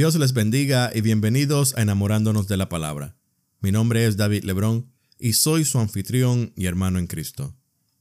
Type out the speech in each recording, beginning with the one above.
Dios les bendiga y bienvenidos a Enamorándonos de la Palabra. Mi nombre es David Lebrón y soy su anfitrión y hermano en Cristo.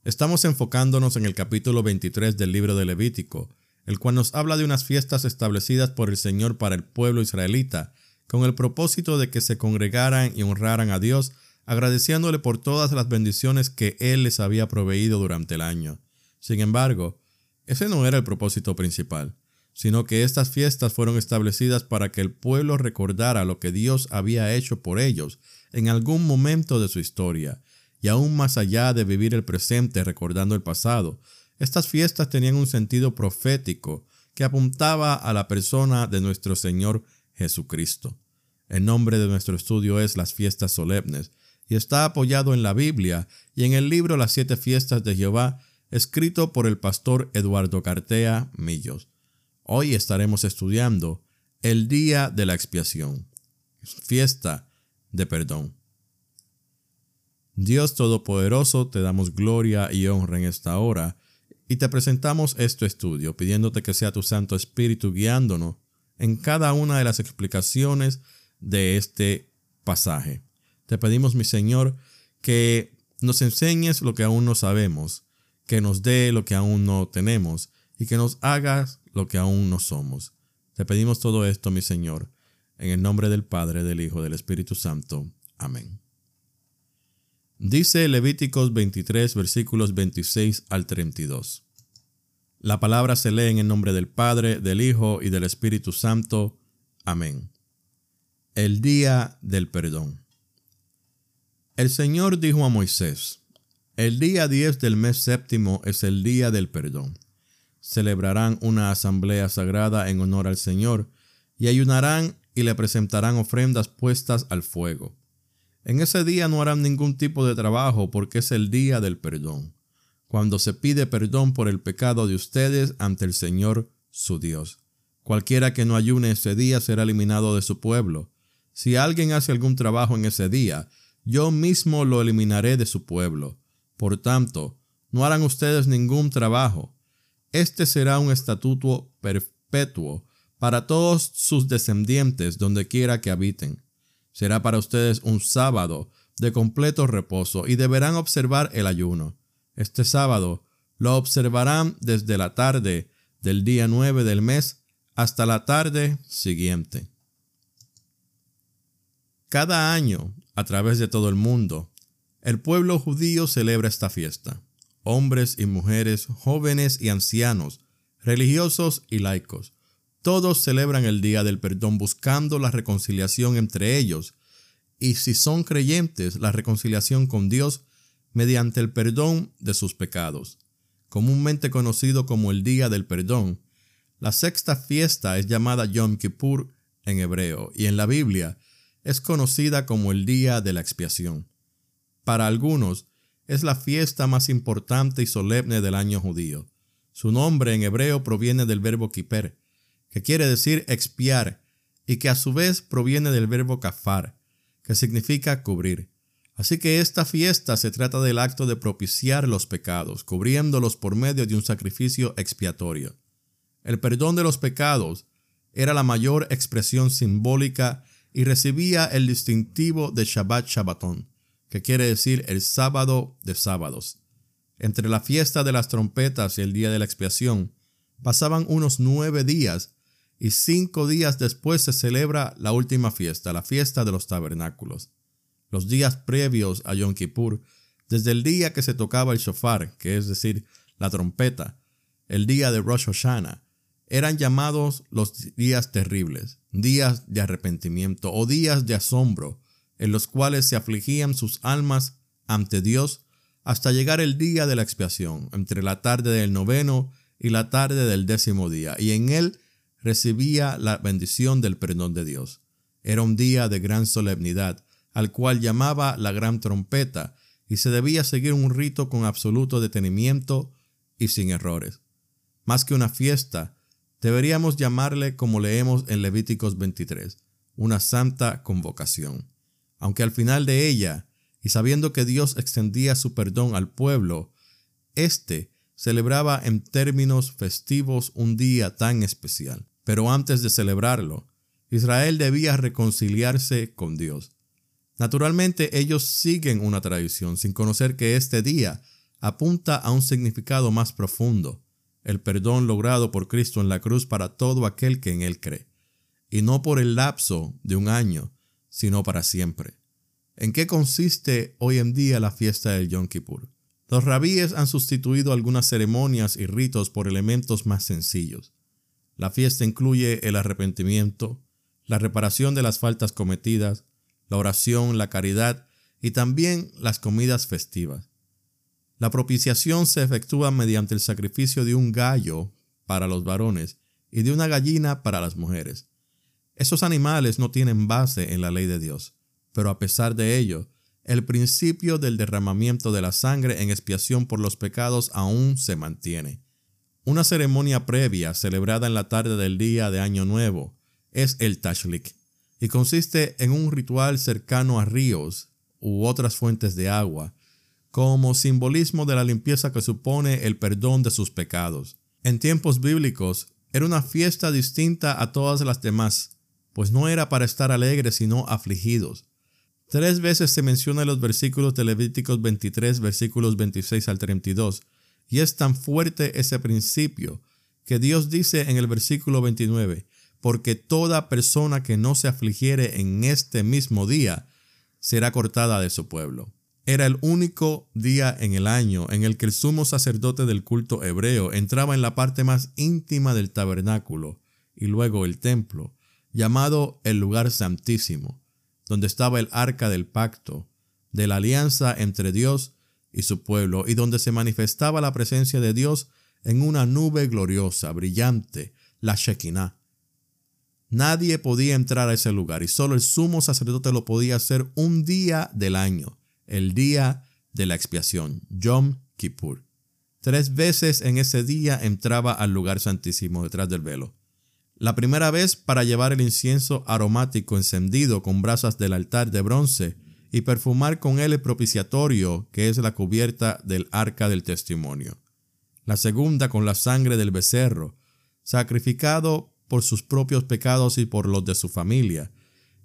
Estamos enfocándonos en el capítulo 23 del libro de Levítico, el cual nos habla de unas fiestas establecidas por el Señor para el pueblo israelita, con el propósito de que se congregaran y honraran a Dios, agradeciéndole por todas las bendiciones que Él les había proveído durante el año. Sin embargo, ese no era el propósito principal sino que estas fiestas fueron establecidas para que el pueblo recordara lo que Dios había hecho por ellos en algún momento de su historia, y aún más allá de vivir el presente recordando el pasado, estas fiestas tenían un sentido profético que apuntaba a la persona de nuestro Señor Jesucristo. El nombre de nuestro estudio es las fiestas solemnes, y está apoyado en la Biblia y en el libro Las siete fiestas de Jehová, escrito por el pastor Eduardo Cartea Millos. Hoy estaremos estudiando el día de la expiación, fiesta de perdón. Dios Todopoderoso, te damos gloria y honra en esta hora y te presentamos este estudio pidiéndote que sea tu Santo Espíritu guiándonos en cada una de las explicaciones de este pasaje. Te pedimos, mi Señor, que nos enseñes lo que aún no sabemos, que nos dé lo que aún no tenemos y que nos hagas lo que aún no somos. Te pedimos todo esto, mi Señor, en el nombre del Padre, del Hijo, del Espíritu Santo. Amén. Dice Levíticos 23, versículos 26 al 32. La palabra se lee en el nombre del Padre, del Hijo y del Espíritu Santo. Amén. El día del perdón. El Señor dijo a Moisés, El día 10 del mes séptimo es el día del perdón celebrarán una asamblea sagrada en honor al Señor, y ayunarán y le presentarán ofrendas puestas al fuego. En ese día no harán ningún tipo de trabajo porque es el día del perdón, cuando se pide perdón por el pecado de ustedes ante el Señor su Dios. Cualquiera que no ayune ese día será eliminado de su pueblo. Si alguien hace algún trabajo en ese día, yo mismo lo eliminaré de su pueblo. Por tanto, no harán ustedes ningún trabajo, este será un estatuto perpetuo para todos sus descendientes donde quiera que habiten. Será para ustedes un sábado de completo reposo y deberán observar el ayuno. Este sábado lo observarán desde la tarde del día 9 del mes hasta la tarde siguiente. Cada año, a través de todo el mundo, el pueblo judío celebra esta fiesta hombres y mujeres, jóvenes y ancianos, religiosos y laicos. Todos celebran el Día del Perdón buscando la reconciliación entre ellos y si son creyentes, la reconciliación con Dios mediante el perdón de sus pecados. Comúnmente conocido como el Día del Perdón, la sexta fiesta es llamada Yom Kippur en hebreo y en la Biblia es conocida como el Día de la Expiación. Para algunos, es la fiesta más importante y solemne del año judío. Su nombre en hebreo proviene del verbo kiper, que quiere decir expiar, y que a su vez proviene del verbo kafar, que significa cubrir. Así que esta fiesta se trata del acto de propiciar los pecados, cubriéndolos por medio de un sacrificio expiatorio. El perdón de los pecados era la mayor expresión simbólica y recibía el distintivo de Shabbat Shabbatón, que quiere decir el sábado de sábados. Entre la fiesta de las trompetas y el día de la expiación pasaban unos nueve días y cinco días después se celebra la última fiesta, la fiesta de los tabernáculos. Los días previos a Yom Kippur, desde el día que se tocaba el shofar, que es decir, la trompeta, el día de Rosh Hashanah, eran llamados los días terribles, días de arrepentimiento o días de asombro, en los cuales se afligían sus almas ante Dios hasta llegar el día de la expiación, entre la tarde del noveno y la tarde del décimo día, y en él recibía la bendición del perdón de Dios. Era un día de gran solemnidad, al cual llamaba la gran trompeta, y se debía seguir un rito con absoluto detenimiento y sin errores. Más que una fiesta, deberíamos llamarle como leemos en Levíticos 23, una santa convocación aunque al final de ella, y sabiendo que Dios extendía su perdón al pueblo, éste celebraba en términos festivos un día tan especial. Pero antes de celebrarlo, Israel debía reconciliarse con Dios. Naturalmente ellos siguen una tradición sin conocer que este día apunta a un significado más profundo, el perdón logrado por Cristo en la cruz para todo aquel que en Él cree, y no por el lapso de un año, sino para siempre. ¿En qué consiste hoy en día la fiesta del Yom Kippur? Los rabíes han sustituido algunas ceremonias y ritos por elementos más sencillos. La fiesta incluye el arrepentimiento, la reparación de las faltas cometidas, la oración, la caridad y también las comidas festivas. La propiciación se efectúa mediante el sacrificio de un gallo para los varones y de una gallina para las mujeres. Esos animales no tienen base en la ley de Dios, pero a pesar de ello, el principio del derramamiento de la sangre en expiación por los pecados aún se mantiene. Una ceremonia previa celebrada en la tarde del día de Año Nuevo es el Tashlik y consiste en un ritual cercano a ríos u otras fuentes de agua, como simbolismo de la limpieza que supone el perdón de sus pecados. En tiempos bíblicos era una fiesta distinta a todas las demás, pues no era para estar alegres sino afligidos. Tres veces se menciona en los versículos de Levíticos 23, versículos 26 al 32, y es tan fuerte ese principio que Dios dice en el versículo 29, porque toda persona que no se afligiere en este mismo día será cortada de su pueblo. Era el único día en el año en el que el sumo sacerdote del culto hebreo entraba en la parte más íntima del tabernáculo y luego el templo, llamado el lugar santísimo, donde estaba el arca del pacto, de la alianza entre Dios y su pueblo, y donde se manifestaba la presencia de Dios en una nube gloriosa, brillante, la Shekinah. Nadie podía entrar a ese lugar y solo el sumo sacerdote lo podía hacer un día del año, el día de la expiación, Yom Kippur. Tres veces en ese día entraba al lugar santísimo detrás del velo. La primera vez para llevar el incienso aromático encendido con brasas del altar de bronce y perfumar con él el propiciatorio que es la cubierta del arca del testimonio. La segunda con la sangre del becerro, sacrificado por sus propios pecados y por los de su familia,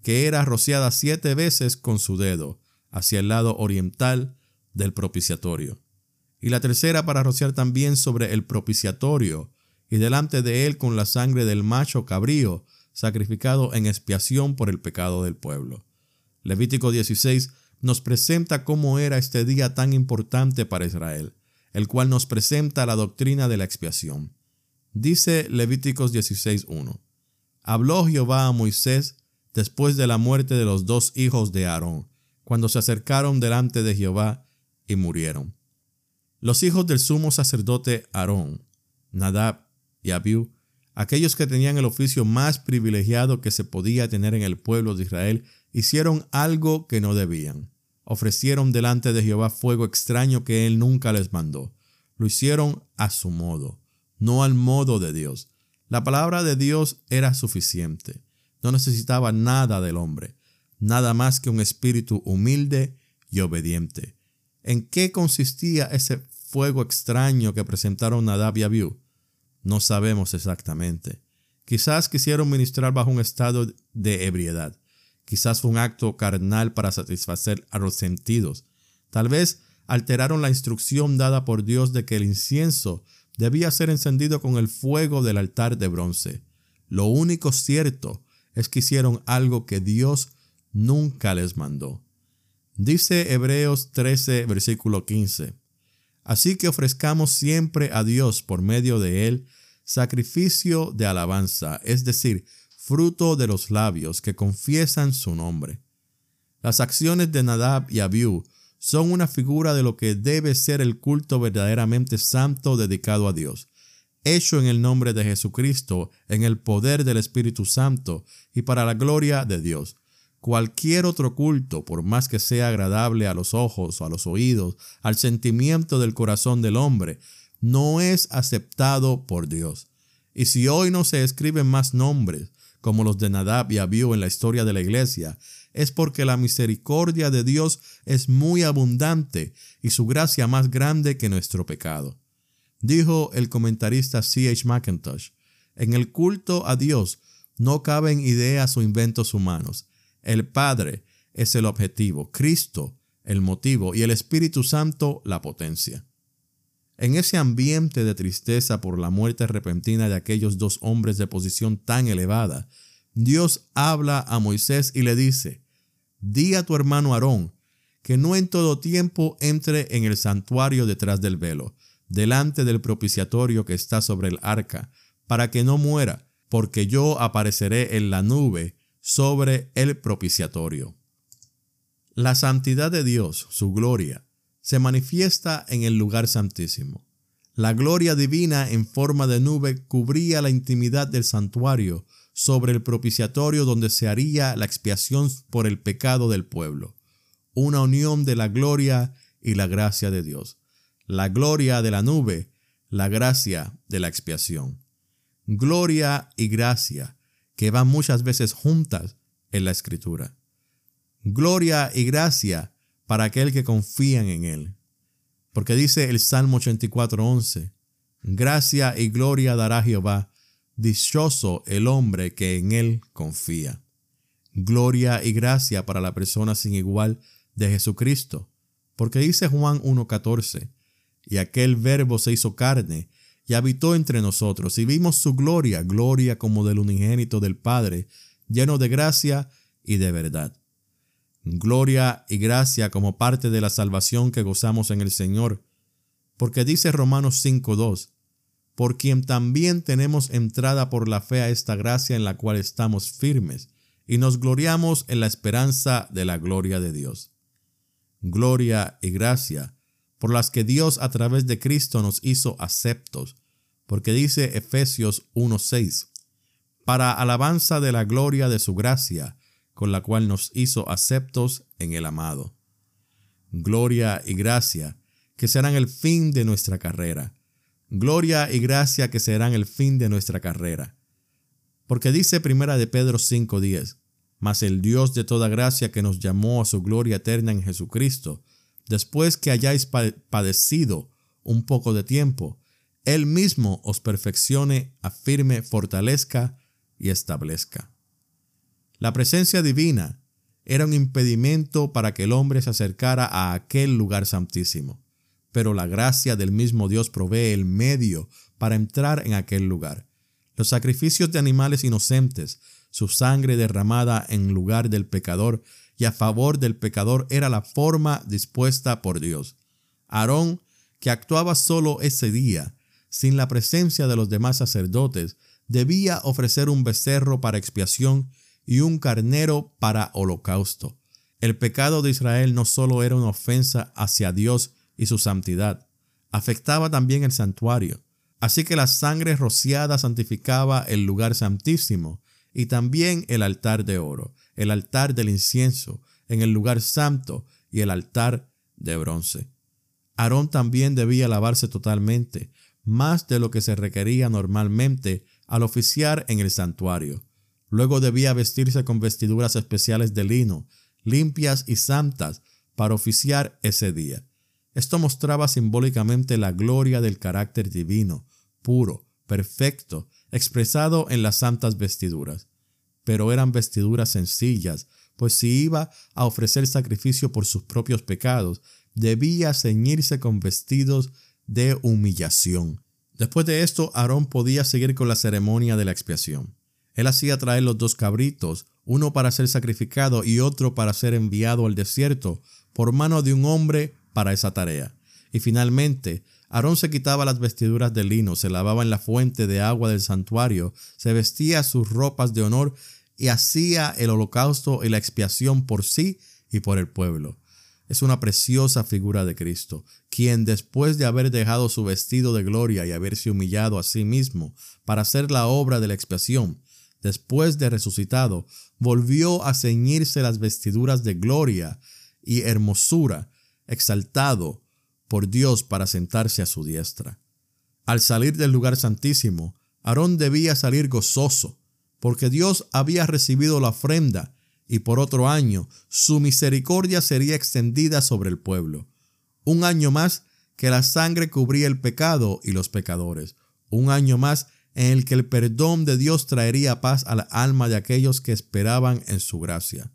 que era rociada siete veces con su dedo hacia el lado oriental del propiciatorio. Y la tercera para rociar también sobre el propiciatorio y delante de él con la sangre del macho cabrío, sacrificado en expiación por el pecado del pueblo. Levítico 16 nos presenta cómo era este día tan importante para Israel, el cual nos presenta la doctrina de la expiación. Dice Levíticos 16.1. Habló Jehová a Moisés después de la muerte de los dos hijos de Aarón, cuando se acercaron delante de Jehová y murieron. Los hijos del sumo sacerdote Aarón, Nadab y aquellos que tenían el oficio más privilegiado que se podía tener en el pueblo de Israel, hicieron algo que no debían. Ofrecieron delante de Jehová fuego extraño que él nunca les mandó. Lo hicieron a su modo, no al modo de Dios. La palabra de Dios era suficiente. No necesitaba nada del hombre, nada más que un espíritu humilde y obediente. ¿En qué consistía ese fuego extraño que presentaron Nadab y Abiú? No sabemos exactamente. Quizás quisieron ministrar bajo un estado de ebriedad. Quizás fue un acto carnal para satisfacer a los sentidos. Tal vez alteraron la instrucción dada por Dios de que el incienso debía ser encendido con el fuego del altar de bronce. Lo único cierto es que hicieron algo que Dios nunca les mandó. Dice Hebreos 13, versículo 15. Así que ofrezcamos siempre a Dios por medio de Él sacrificio de alabanza, es decir, fruto de los labios que confiesan su nombre. Las acciones de Nadab y Abiú son una figura de lo que debe ser el culto verdaderamente santo dedicado a Dios, hecho en el nombre de Jesucristo, en el poder del Espíritu Santo y para la gloria de Dios. Cualquier otro culto, por más que sea agradable a los ojos a los oídos, al sentimiento del corazón del hombre, no es aceptado por Dios. Y si hoy no se escriben más nombres como los de Nadab y Abiú en la historia de la iglesia, es porque la misericordia de Dios es muy abundante y su gracia más grande que nuestro pecado. Dijo el comentarista C. H. McIntosh, en el culto a Dios No caben ideas o inventos humanos. El Padre es el objetivo, Cristo el motivo y el Espíritu Santo la potencia. En ese ambiente de tristeza por la muerte repentina de aquellos dos hombres de posición tan elevada, Dios habla a Moisés y le dice, Di a tu hermano Aarón que no en todo tiempo entre en el santuario detrás del velo, delante del propiciatorio que está sobre el arca, para que no muera, porque yo apareceré en la nube sobre el propiciatorio. La santidad de Dios, su gloria, se manifiesta en el lugar santísimo. La gloria divina en forma de nube cubría la intimidad del santuario sobre el propiciatorio donde se haría la expiación por el pecado del pueblo. Una unión de la gloria y la gracia de Dios. La gloria de la nube, la gracia de la expiación. Gloria y gracia que van muchas veces juntas en la escritura gloria y gracia para aquel que confían en Él. Porque dice el Salmo 84:11, gracia y gloria dará Jehová, dichoso el hombre que en Él confía. Gloria y gracia para la persona sin igual de Jesucristo. Porque dice Juan 1:14, y aquel verbo se hizo carne y habitó entre nosotros, y vimos su gloria, gloria como del unigénito del Padre, lleno de gracia y de verdad gloria y gracia como parte de la salvación que gozamos en el Señor. Porque dice Romanos 5.2, por quien también tenemos entrada por la fe a esta gracia en la cual estamos firmes, y nos gloriamos en la esperanza de la gloria de Dios. Gloria y gracia, por las que Dios a través de Cristo nos hizo aceptos, porque dice Efesios 1.6, para alabanza de la gloria de su gracia, con la cual nos hizo aceptos en el amado. Gloria y gracia que serán el fin de nuestra carrera. Gloria y gracia que serán el fin de nuestra carrera. Porque dice primera de Pedro 5:10, mas el Dios de toda gracia que nos llamó a su gloria eterna en Jesucristo, después que hayáis padecido un poco de tiempo, Él mismo os perfeccione, afirme, fortalezca y establezca. La presencia divina era un impedimento para que el hombre se acercara a aquel lugar santísimo, pero la gracia del mismo Dios provee el medio para entrar en aquel lugar. Los sacrificios de animales inocentes, su sangre derramada en lugar del pecador y a favor del pecador era la forma dispuesta por Dios. Aarón, que actuaba solo ese día, sin la presencia de los demás sacerdotes, debía ofrecer un becerro para expiación y un carnero para holocausto. El pecado de Israel no solo era una ofensa hacia Dios y su santidad, afectaba también el santuario. Así que la sangre rociada santificaba el lugar santísimo y también el altar de oro, el altar del incienso, en el lugar santo y el altar de bronce. Aarón también debía lavarse totalmente, más de lo que se requería normalmente al oficiar en el santuario. Luego debía vestirse con vestiduras especiales de lino, limpias y santas, para oficiar ese día. Esto mostraba simbólicamente la gloria del carácter divino, puro, perfecto, expresado en las santas vestiduras. Pero eran vestiduras sencillas, pues si iba a ofrecer sacrificio por sus propios pecados, debía ceñirse con vestidos de humillación. Después de esto, Aarón podía seguir con la ceremonia de la expiación. Él hacía traer los dos cabritos, uno para ser sacrificado y otro para ser enviado al desierto por mano de un hombre para esa tarea. Y finalmente, Aarón se quitaba las vestiduras de lino, se lavaba en la fuente de agua del santuario, se vestía sus ropas de honor y hacía el holocausto y la expiación por sí y por el pueblo. Es una preciosa figura de Cristo, quien después de haber dejado su vestido de gloria y haberse humillado a sí mismo para hacer la obra de la expiación, después de resucitado, volvió a ceñirse las vestiduras de gloria y hermosura, exaltado por Dios para sentarse a su diestra. Al salir del lugar santísimo, Aarón debía salir gozoso, porque Dios había recibido la ofrenda y por otro año su misericordia sería extendida sobre el pueblo. Un año más que la sangre cubría el pecado y los pecadores. Un año más en el que el perdón de Dios traería paz a la alma de aquellos que esperaban en su gracia.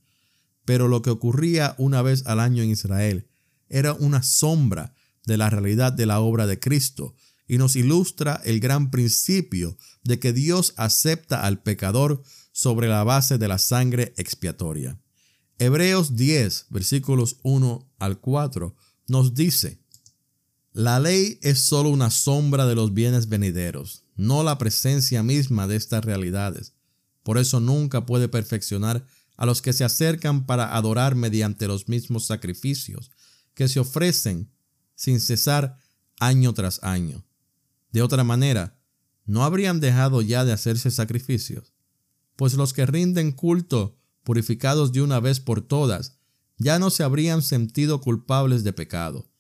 Pero lo que ocurría una vez al año en Israel era una sombra de la realidad de la obra de Cristo y nos ilustra el gran principio de que Dios acepta al pecador sobre la base de la sangre expiatoria. Hebreos 10, versículos 1 al 4, nos dice, La ley es sólo una sombra de los bienes venideros, no la presencia misma de estas realidades. Por eso nunca puede perfeccionar a los que se acercan para adorar mediante los mismos sacrificios que se ofrecen sin cesar año tras año. De otra manera, ¿no habrían dejado ya de hacerse sacrificios? Pues los que rinden culto, purificados de una vez por todas, ya no se habrían sentido culpables de pecado.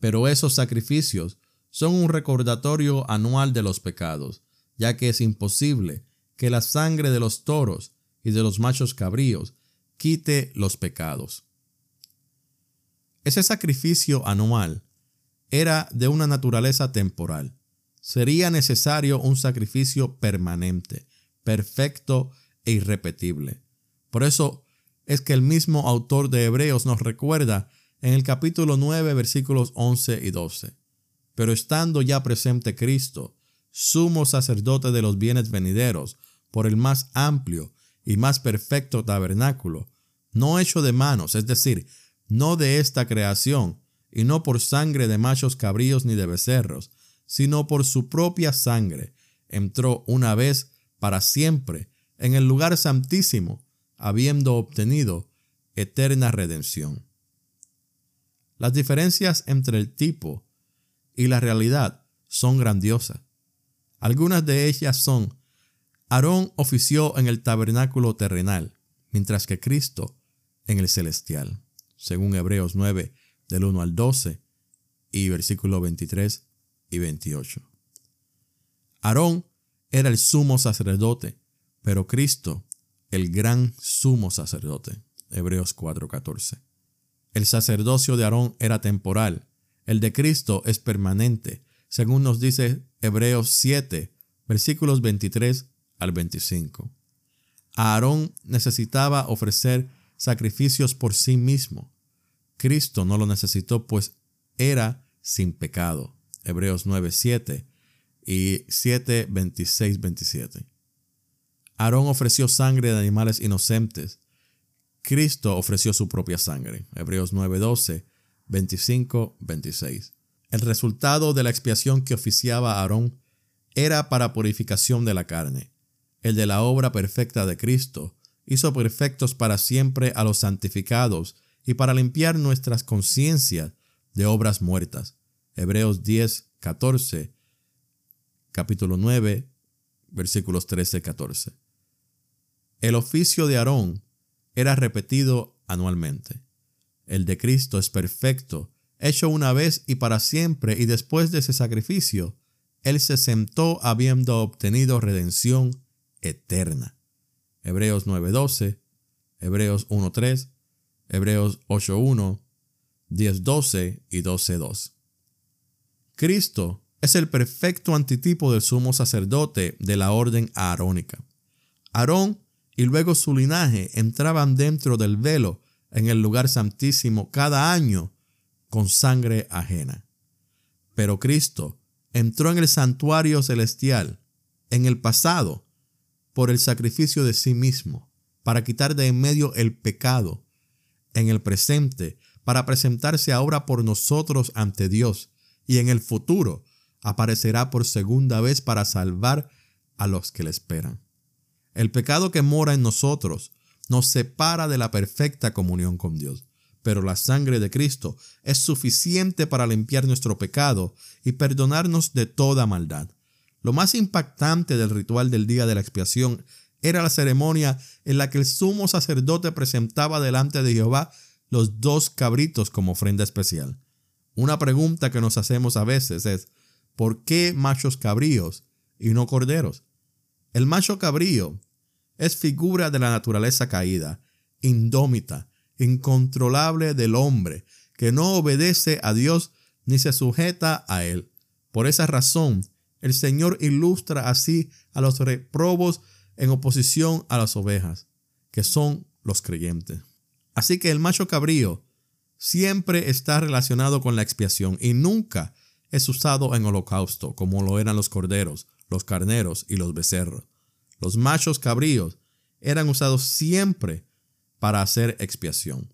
Pero esos sacrificios son un recordatorio anual de los pecados, ya que es imposible que la sangre de los toros y de los machos cabríos quite los pecados. Ese sacrificio anual era de una naturaleza temporal. Sería necesario un sacrificio permanente, perfecto e irrepetible. Por eso es que el mismo autor de Hebreos nos recuerda en el capítulo 9 versículos 11 y 12 pero estando ya presente Cristo, sumo sacerdote de los bienes venideros, por el más amplio y más perfecto tabernáculo, no hecho de manos, es decir, no de esta creación, y no por sangre de machos cabríos ni de becerros, sino por su propia sangre, entró una vez para siempre en el lugar santísimo, habiendo obtenido eterna redención. Las diferencias entre el tipo y la realidad son grandiosas. Algunas de ellas son, Aarón ofició en el tabernáculo terrenal, mientras que Cristo en el celestial, según Hebreos 9 del 1 al 12 y versículos 23 y 28. Aarón era el sumo sacerdote, pero Cristo el gran sumo sacerdote. Hebreos 4:14. El sacerdocio de Aarón era temporal, el de Cristo es permanente, según nos dice Hebreos 7, versículos 23 al 25. Aarón necesitaba ofrecer sacrificios por sí mismo. Cristo no lo necesitó, pues era sin pecado. Hebreos 9, 7 y 7, 26, 27. Aarón ofreció sangre de animales inocentes. Cristo ofreció su propia sangre. Hebreos 9, 12 25-26. El resultado de la expiación que oficiaba Aarón era para purificación de la carne. El de la obra perfecta de Cristo hizo perfectos para siempre a los santificados y para limpiar nuestras conciencias de obras muertas. Hebreos 10, 14, capítulo 9, versículos 13, 14. El oficio de Aarón era repetido anualmente. El de Cristo es perfecto, hecho una vez y para siempre, y después de ese sacrificio, Él se sentó habiendo obtenido redención eterna. Hebreos 9:12, Hebreos 1:3, Hebreos 8:1, 10:12 y 12:2. Cristo es el perfecto antitipo del sumo sacerdote de la orden aarónica. Aarón y luego su linaje entraban dentro del velo en el lugar santísimo cada año con sangre ajena. Pero Cristo entró en el santuario celestial en el pasado por el sacrificio de sí mismo, para quitar de en medio el pecado, en el presente, para presentarse ahora por nosotros ante Dios, y en el futuro aparecerá por segunda vez para salvar a los que le esperan. El pecado que mora en nosotros nos separa de la perfecta comunión con Dios. Pero la sangre de Cristo es suficiente para limpiar nuestro pecado y perdonarnos de toda maldad. Lo más impactante del ritual del día de la expiación era la ceremonia en la que el sumo sacerdote presentaba delante de Jehová los dos cabritos como ofrenda especial. Una pregunta que nos hacemos a veces es, ¿por qué machos cabríos y no corderos? El macho cabrío es figura de la naturaleza caída, indómita, incontrolable del hombre, que no obedece a Dios ni se sujeta a Él. Por esa razón, El Señor ilustra así a los reprobos en oposición a las ovejas, que son los creyentes. Así que el macho cabrío siempre está relacionado con la expiación y nunca es usado en holocausto como lo eran los corderos, los carneros y los becerros. Los machos cabríos eran usados siempre para hacer expiación.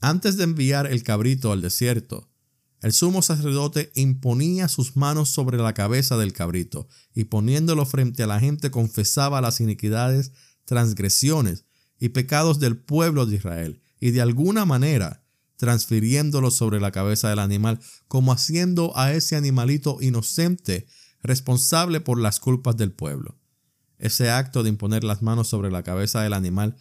Antes de enviar el cabrito al desierto, el sumo sacerdote imponía sus manos sobre la cabeza del cabrito y poniéndolo frente a la gente confesaba las iniquidades, transgresiones y pecados del pueblo de Israel y de alguna manera transfiriéndolo sobre la cabeza del animal como haciendo a ese animalito inocente responsable por las culpas del pueblo. Ese acto de imponer las manos sobre la cabeza del animal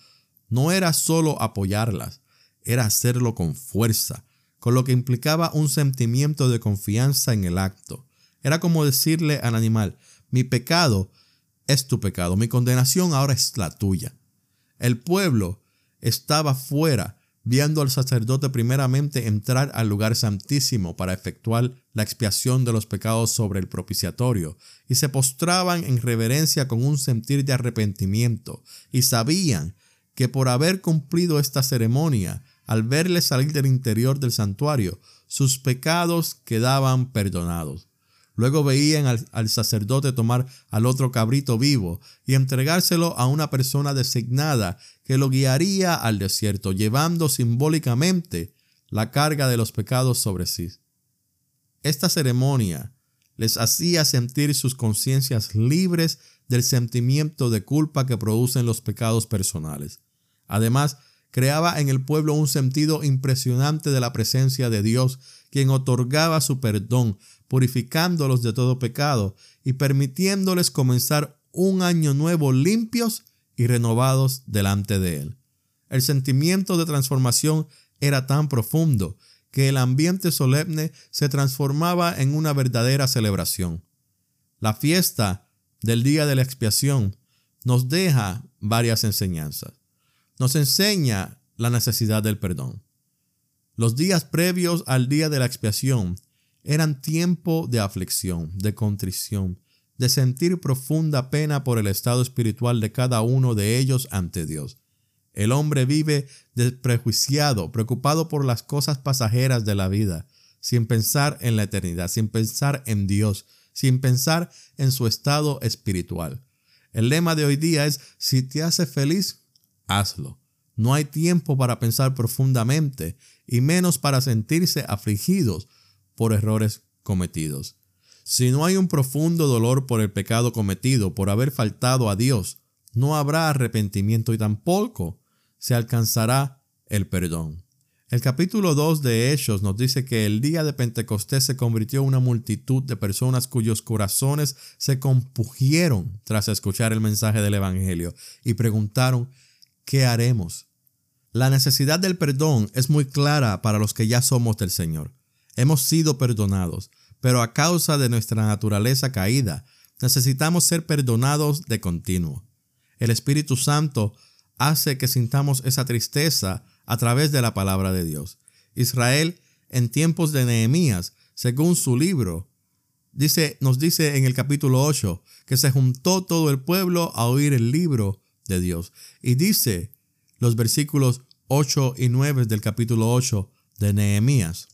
no era solo apoyarlas, era hacerlo con fuerza, con lo que implicaba un sentimiento de confianza en el acto. Era como decirle al animal, mi pecado es tu pecado, mi condenación ahora es la tuya. El pueblo estaba fuera, viendo al sacerdote primeramente entrar al lugar santísimo para efectuar la expiación de los pecados sobre el propiciatorio, y se postraban en reverencia con un sentir de arrepentimiento, y sabían que por haber cumplido esta ceremonia, al verle salir del interior del santuario, sus pecados quedaban perdonados. Luego veían al, sacerdote tomar al otro cabrito vivo y entregárselo a una persona designada que lo guiaría al desierto, llevando simbólicamente la carga de los pecados sobre sí. Esta ceremonia les hacía sentir sus conciencias libres del sentimiento de culpa que producen los pecados personales. Además, creaba en el pueblo un sentido impresionante de la presencia de Dios, quien otorgaba su perdón, purificándolos de todo pecado y permitiéndoles comenzar un año nuevo limpios y renovados delante de Él. El sentimiento de transformación era tan profundo que el ambiente solemne se transformaba en una verdadera celebración. La fiesta del día de la expiación nos deja varias enseñanzas nos enseña la necesidad del perdón. Los días previos al día de la expiación eran tiempo de aflicción, de contrición, de sentir profunda pena por el estado espiritual de cada uno de ellos ante Dios. El hombre vive desprejuiciado, preocupado por las cosas pasajeras de la vida, sin pensar en la eternidad, sin pensar en Dios, sin pensar en su estado espiritual. El lema de hoy día es, si te hace feliz, hazlo. No hay tiempo para pensar profundamente y menos para sentirse afligidos por errores cometidos. Si no hay un profundo dolor por el pecado cometido, por haber faltado a Dios, no habrá arrepentimiento y tampoco se alcanzará el perdón. El capítulo 2 de Hechos nos dice que el día de Pentecostés se convirtió una multitud de personas cuyos corazones se compugieron tras escuchar el mensaje del Evangelio y preguntaron, ¿qué haremos? La necesidad del perdón es muy clara para los que ya somos del Señor. Hemos sido perdonados, pero a causa de nuestra naturaleza caída, necesitamos ser perdonados de continuo. El Espíritu Santo hace que sintamos esa tristeza a través de la palabra de Dios. Israel, en tiempos de Nehemías, según su libro, dice, nos dice en el capítulo 8 que se juntó todo el pueblo a oír el libro de Dios. Y dice los versículos 8 y 9 del capítulo 8 de Nehemías.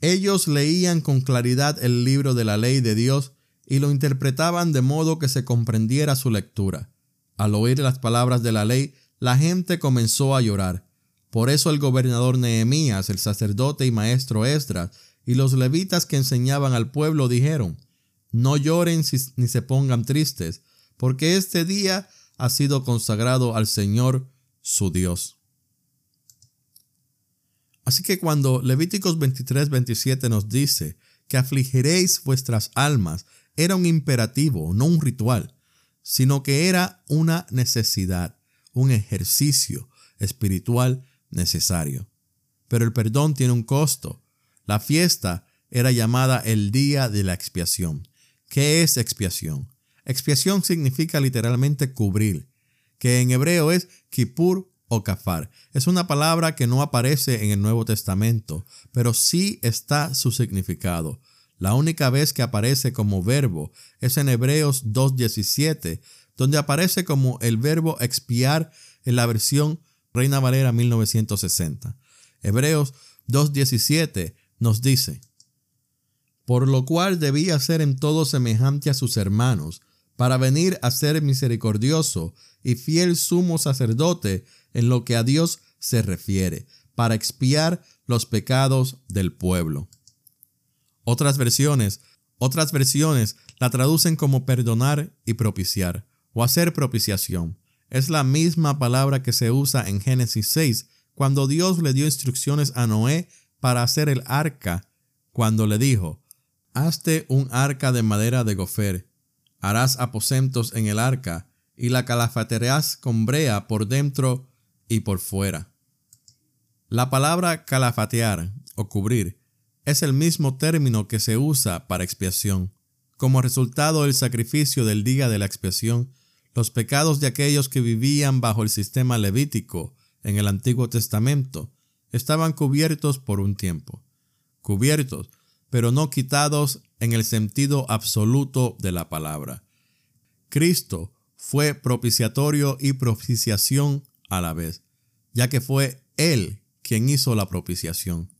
Ellos leían con claridad el libro de la ley de Dios y lo interpretaban de modo que se comprendiera su lectura. Al oír las palabras de la ley, la gente comenzó a llorar. Por eso el gobernador Nehemías, el sacerdote y maestro Esdras y los levitas que enseñaban al pueblo dijeron, No lloren ni se pongan tristes, porque este día ha sido consagrado al Señor su Dios. Así que cuando Levíticos 23, 27 nos dice que afligiréis vuestras almas, era un imperativo, no un ritual, sino que era una necesidad, un ejercicio espiritual necesario. Pero el perdón tiene un costo. La fiesta era llamada el día de la expiación. ¿Qué es expiación? Expiación significa literalmente cubrir, que en hebreo es kippur o kafar. Es una palabra que no aparece en el Nuevo Testamento, pero sí está su significado. La única vez que aparece como verbo es en Hebreos 2.17, donde aparece como el verbo expiar en la versión Reina Valera 1960. Hebreos 2.17 nos dice, por lo cual debía ser en todo semejante a sus hermanos, para venir a ser misericordioso y fiel sumo sacerdote en lo que a Dios se refiere, para expiar los pecados del pueblo. Otras versiones, otras versiones la traducen como perdonar y propiciar o hacer propiciación. Es la misma palabra que se usa en Génesis 6 cuando Dios le dio instrucciones a Noé para hacer el arca, cuando le dijo, Hazte un arca de madera de gofer, harás aposentos en el arca, y la calafatearás con brea por dentro y por fuera. La palabra calafatear o cubrir es el mismo término que se usa para expiación. Como resultado del sacrificio del día de la expiación, los pecados de aquellos que vivían bajo el sistema levítico en el Antiguo Testamento estaban cubiertos por un tiempo. Cubiertos, pero no quitados en el sentido absoluto de la palabra. Cristo fue propiciatorio y propiciación a la vez, ya que fue Él quien hizo la propiciación.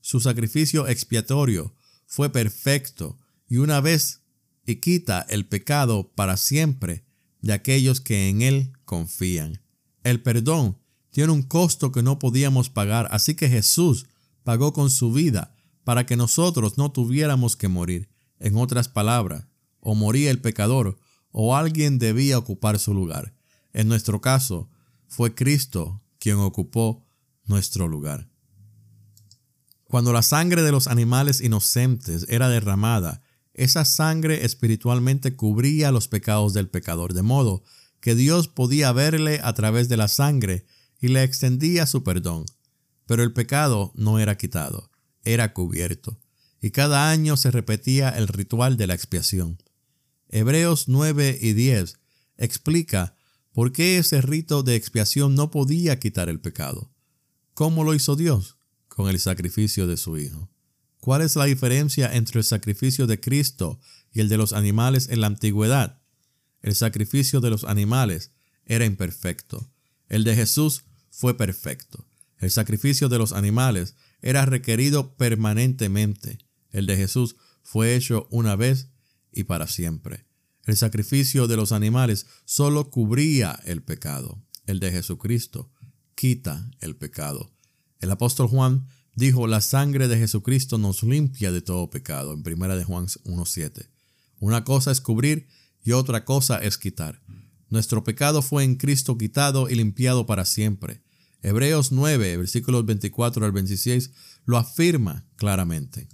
Su sacrificio expiatorio fue perfecto y una vez y quita el pecado para siempre de aquellos que en Él confían. El perdón tiene un costo que no podíamos pagar, así que Jesús pagó con su vida para que nosotros no tuviéramos que morir. En otras palabras, o moría el pecador o alguien debía ocupar su lugar. En nuestro caso, fue Cristo quien ocupó nuestro lugar. Cuando la sangre de los animales inocentes era derramada, esa sangre espiritualmente cubría los pecados del pecador, de modo que Dios podía verle a través de la sangre y le extendía su perdón. Pero el pecado no era quitado, era cubierto, y cada año se repetía el ritual de la expiación. Hebreos 9 y 10 explica por qué ese rito de expiación no podía quitar el pecado. ¿Cómo lo hizo Dios? Con el sacrificio de su Hijo. ¿Cuál es la diferencia entre el sacrificio de Cristo y el de los animales en la antigüedad? El sacrificio de los animales era imperfecto. El de Jesús fue perfecto. El sacrificio de los animales era requerido permanentemente. El de Jesús fue hecho una vez y para siempre. El sacrificio de los animales solo cubría el pecado. El de Jesucristo quita el pecado. El apóstol Juan dijo, la sangre de Jesucristo nos limpia de todo pecado, en primera de Juan 1.7. Una cosa es cubrir y otra cosa es quitar. Nuestro pecado fue en Cristo quitado y limpiado para siempre. Hebreos 9, versículos 24 al 26, lo afirma claramente.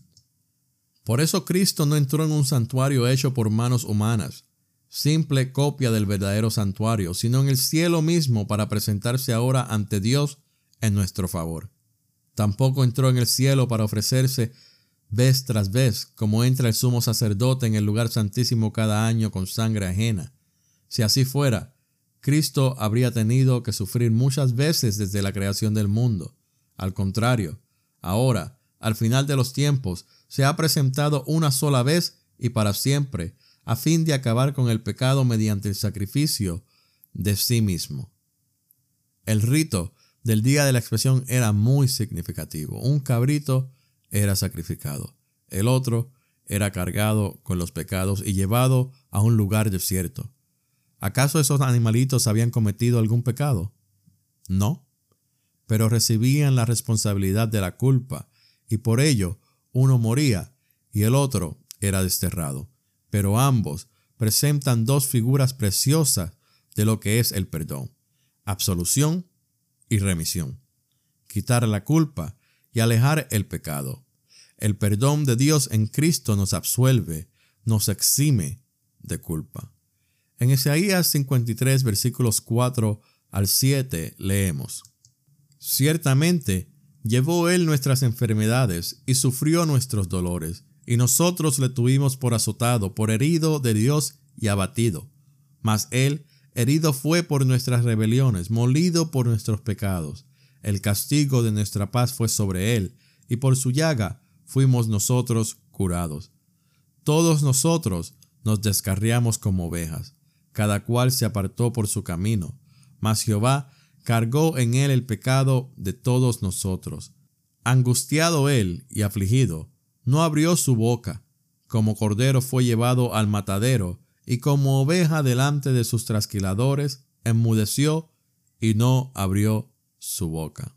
Por eso Cristo no entró en un santuario hecho por manos humanas, simple copia del verdadero santuario, sino en el cielo mismo para presentarse ahora ante Dios en nuestro favor. Tampoco entró en el cielo para ofrecerse vez tras vez, como entra el sumo sacerdote en el lugar santísimo cada año con sangre ajena. Si así fuera, Cristo habría tenido que sufrir muchas veces desde la creación del mundo. Al contrario, ahora, al final de los tiempos, se ha presentado una sola vez y para siempre, a fin de acabar con el pecado mediante el sacrificio de sí mismo. El rito del día de la expresión era muy significativo. Un cabrito era sacrificado, el otro era cargado con los pecados y llevado a un lugar desierto. ¿Acaso esos animalitos habían cometido algún pecado? No, pero recibían la responsabilidad de la culpa y por ello uno moría y el otro era desterrado. Pero ambos presentan dos figuras preciosas de lo que es el perdón, absolución y remisión. Quitar la culpa y alejar el pecado. El perdón de Dios en Cristo nos absuelve, nos exime de culpa. En Isaías 53 versículos 4 al 7 leemos, Ciertamente llevó Él nuestras enfermedades y sufrió nuestros dolores, y nosotros le tuvimos por azotado, por herido de Dios y abatido. Mas Él herido fue por nuestras rebeliones, molido por nuestros pecados. El castigo de nuestra paz fue sobre Él, y por su llaga fuimos nosotros curados. todos nosotros nos descarriamos como ovejas, cada cual se apartó por su camino, mas Jehová cargó en él el pecado de todos nosotros. Angustiado él y afligido, no abrió su boca, como cordero fue llevado al matadero, y como oveja delante de sus trasquiladores, enmudeció y no abrió su boca.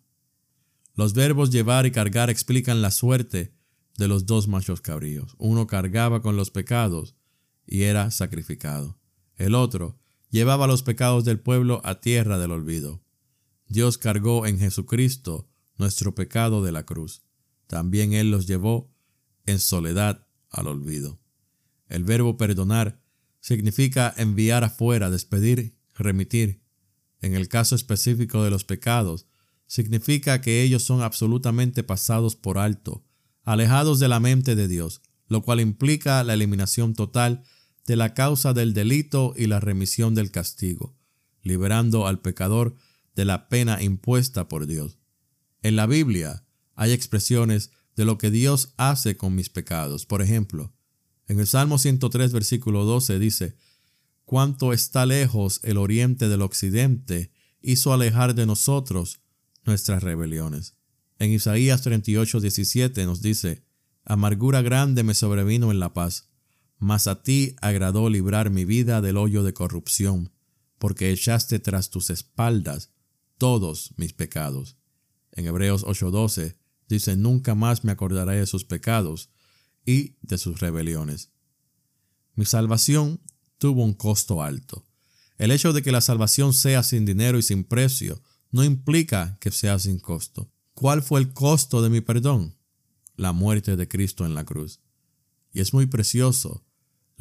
Los verbos llevar y cargar explican la suerte de los dos machos cabríos. Uno cargaba con los pecados y era sacrificado. El otro llevaba los pecados del pueblo a tierra del olvido. Dios cargó en Jesucristo nuestro pecado de la cruz. También Él los llevó en soledad al olvido. El verbo perdonar significa enviar afuera, despedir, remitir. En el caso específico de los pecados, significa que ellos son absolutamente pasados por alto, alejados de la mente de Dios, lo cual implica la eliminación total de la causa del delito y la remisión del castigo, liberando al pecador de la pena impuesta por Dios. En la Biblia hay expresiones de lo que Dios hace con mis pecados. Por ejemplo, en el Salmo 103, versículo 12 dice, Cuánto está lejos el oriente del occidente, hizo alejar de nosotros nuestras rebeliones. En Isaías 38, 17 nos dice, Amargura grande me sobrevino en la paz, mas a ti agradó librar mi vida del hoyo de corrupción, porque echaste tras tus espaldas todos mis pecados. En Hebreos 8:12 dice, Nunca más me acordaré de sus pecados y de sus rebeliones. Mi salvación tuvo un costo alto. El hecho de que la salvación sea sin dinero y sin precio no implica que sea sin costo. ¿Cuál fue el costo de mi perdón? La muerte de Cristo en la cruz. Y es muy precioso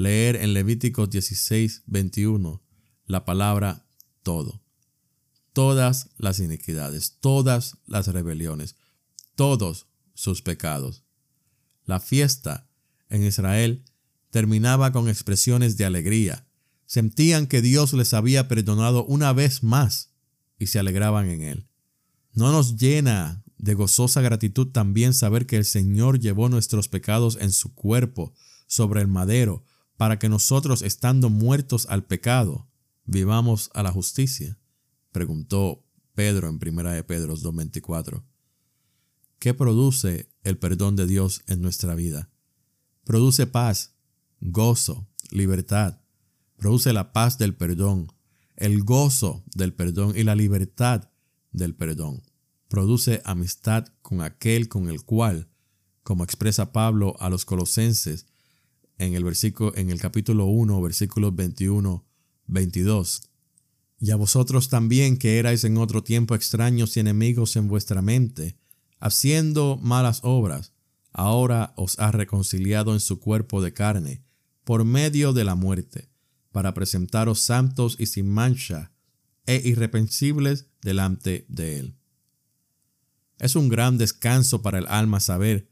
leer en Levíticos 16, 21 la palabra todo. Todas las iniquidades, todas las rebeliones, todos sus pecados. La fiesta en Israel terminaba con expresiones de alegría. Sentían que Dios les había perdonado una vez más y se alegraban en él. No nos llena de gozosa gratitud también saber que el Señor llevó nuestros pecados en su cuerpo sobre el madero para que nosotros, estando muertos al pecado, vivamos a la justicia? Preguntó Pedro en 1 de Pedro 2.24. ¿Qué produce el perdón de Dios en nuestra vida? Produce paz, gozo, libertad. Produce la paz del perdón, el gozo del perdón y la libertad del perdón. Produce amistad con aquel con el cual, como expresa Pablo a los colosenses, en el en el capítulo 1, versículos 21, 22. Y a vosotros también que erais en otro tiempo extraños y enemigos en vuestra mente, haciendo malas obras, ahora os ha reconciliado en su cuerpo de carne, por medio de la muerte, para presentaros santos y sin mancha e irreprensibles delante de él. Es un gran descanso para el alma saber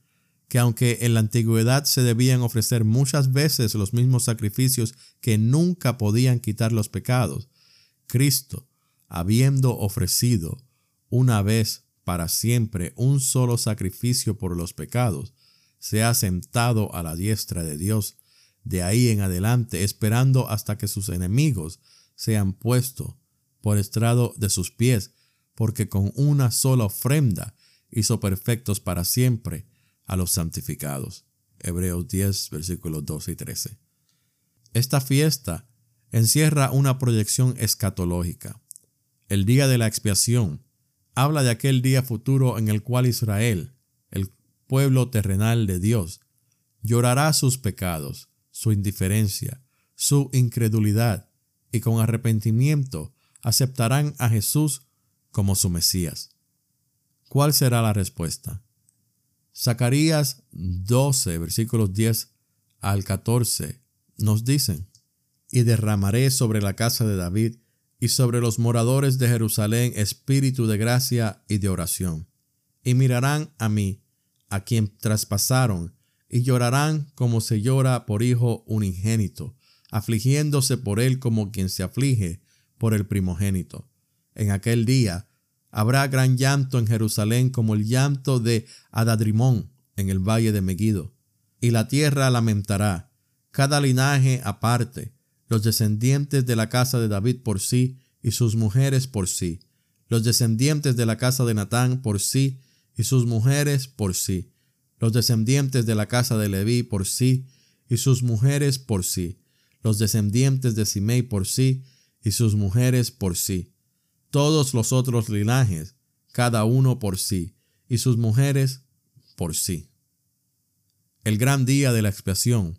que aunque en la antigüedad se debían ofrecer muchas veces los mismos sacrificios que nunca podían quitar los pecados, Cristo, habiendo ofrecido una vez para siempre un solo sacrificio por los pecados, se ha sentado a la diestra de Dios, de ahí en adelante, esperando hasta que sus enemigos sean puestos por estrado de sus pies, porque con una sola ofrenda hizo perfectos para siempre a los santificados. Hebreos 10, versículos 12 y 13. Esta fiesta encierra una proyección escatológica. El día de la expiación habla de aquel día futuro en el cual Israel, el pueblo terrenal de Dios, llorará sus pecados, su indiferencia, su incredulidad, y con arrepentimiento aceptarán a Jesús como su Mesías. ¿Cuál será la respuesta? Zacarías 12, versículos 10 al 14 nos dicen, y derramaré sobre la casa de David y sobre los moradores de Jerusalén espíritu de gracia y de oración, y mirarán a mí, a quien traspasaron, y llorarán como se llora por hijo unigénito, afligiéndose por él como quien se aflige por el primogénito. En aquel día Habrá gran llanto en Jerusalén como el llanto de Adadrimón en el valle de Megiddo, y la tierra lamentará, cada linaje aparte, los descendientes de la casa de David por sí y sus mujeres por sí, los descendientes de la casa de Natán por sí y sus mujeres por sí, los descendientes de la casa de Leví por sí y sus mujeres por sí, los descendientes de Simei por sí y sus mujeres por sí, todos los otros linajes, cada uno por sí, y sus mujeres por sí. El gran día de la expiación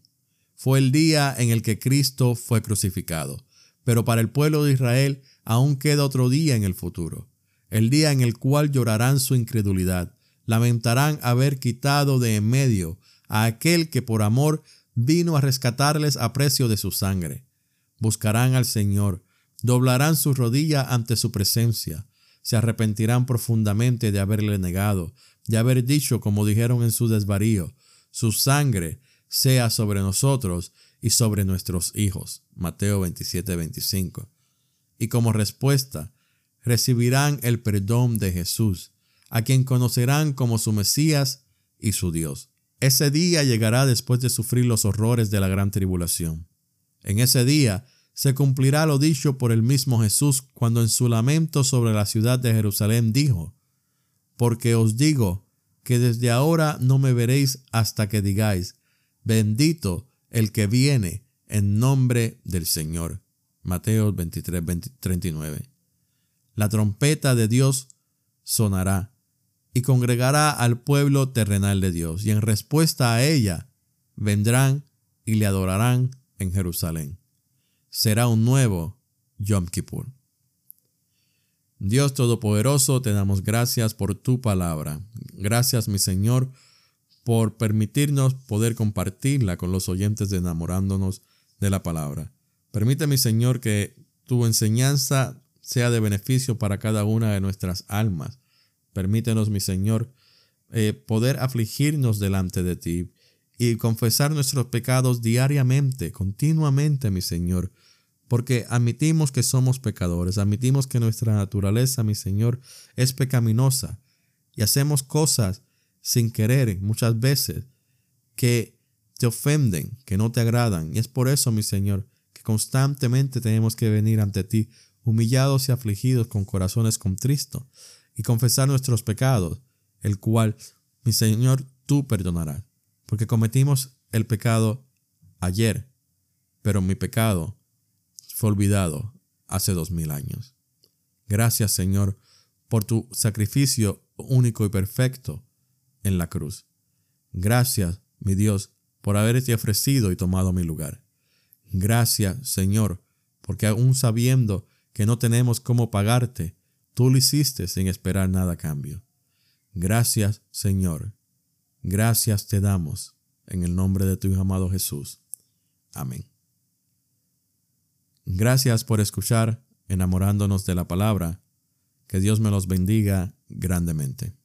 fue el día en el que Cristo fue crucificado, pero para el pueblo de Israel aún queda otro día en el futuro, el día en el cual llorarán su incredulidad, lamentarán haber quitado de en medio a aquel que por amor vino a rescatarles a precio de su sangre. Buscarán al Señor, doblarán su rodilla ante su presencia, se arrepentirán profundamente de haberle negado, de haber dicho, como dijeron en su desvarío, su sangre sea sobre nosotros y sobre nuestros hijos. Mateo 27, 25. Y como respuesta, recibirán el perdón de Jesús, a quien conocerán como su Mesías y su Dios. Ese día llegará después de sufrir los horrores de la gran tribulación. En ese día se cumplirá lo dicho por el mismo Jesús cuando en su lamento sobre la ciudad de Jerusalén dijo, Porque os digo que desde ahora no me veréis hasta que digáis, bendito el que viene en nombre del Señor. Mateo 23, 39. La trompeta de Dios sonará y congregará al pueblo terrenal de Dios, y en respuesta a ella vendrán y le adorarán en Jerusalén será un nuevo Yom Kippur. Dios Todopoderoso, te damos gracias por tu palabra. Gracias, mi Señor, por permitirnos poder compartirla con los oyentes enamorándonos de la palabra. Permite, mi Señor, que tu enseñanza sea de beneficio para cada una de nuestras almas. Permítenos, mi Señor, eh, poder afligirnos delante de ti y confesar nuestros pecados diariamente, continuamente, mi Señor, porque admitimos que somos pecadores, admitimos que nuestra naturaleza, mi Señor, es pecaminosa y hacemos cosas sin querer muchas veces que te ofenden, que no te agradan. Y es por eso, mi Señor, que constantemente tenemos que venir ante ti, humillados y afligidos con corazones contristos, y confesar nuestros pecados, el cual, mi Señor, tú perdonarás porque cometimos el pecado ayer, pero mi pecado fue olvidado hace dos mil años. Gracias, Señor, por tu sacrificio único y perfecto en la cruz. Gracias, mi Dios, por haberte ofrecido y tomado mi lugar. Gracias, Señor, porque aún sabiendo que no tenemos cómo pagarte, tú lo hiciste sin esperar nada a cambio. Gracias, Señor, Gracias te damos en el nombre de tu Hijo amado Jesús. Amén. Gracias por escuchar, enamorándonos de la palabra. Que Dios me los bendiga grandemente.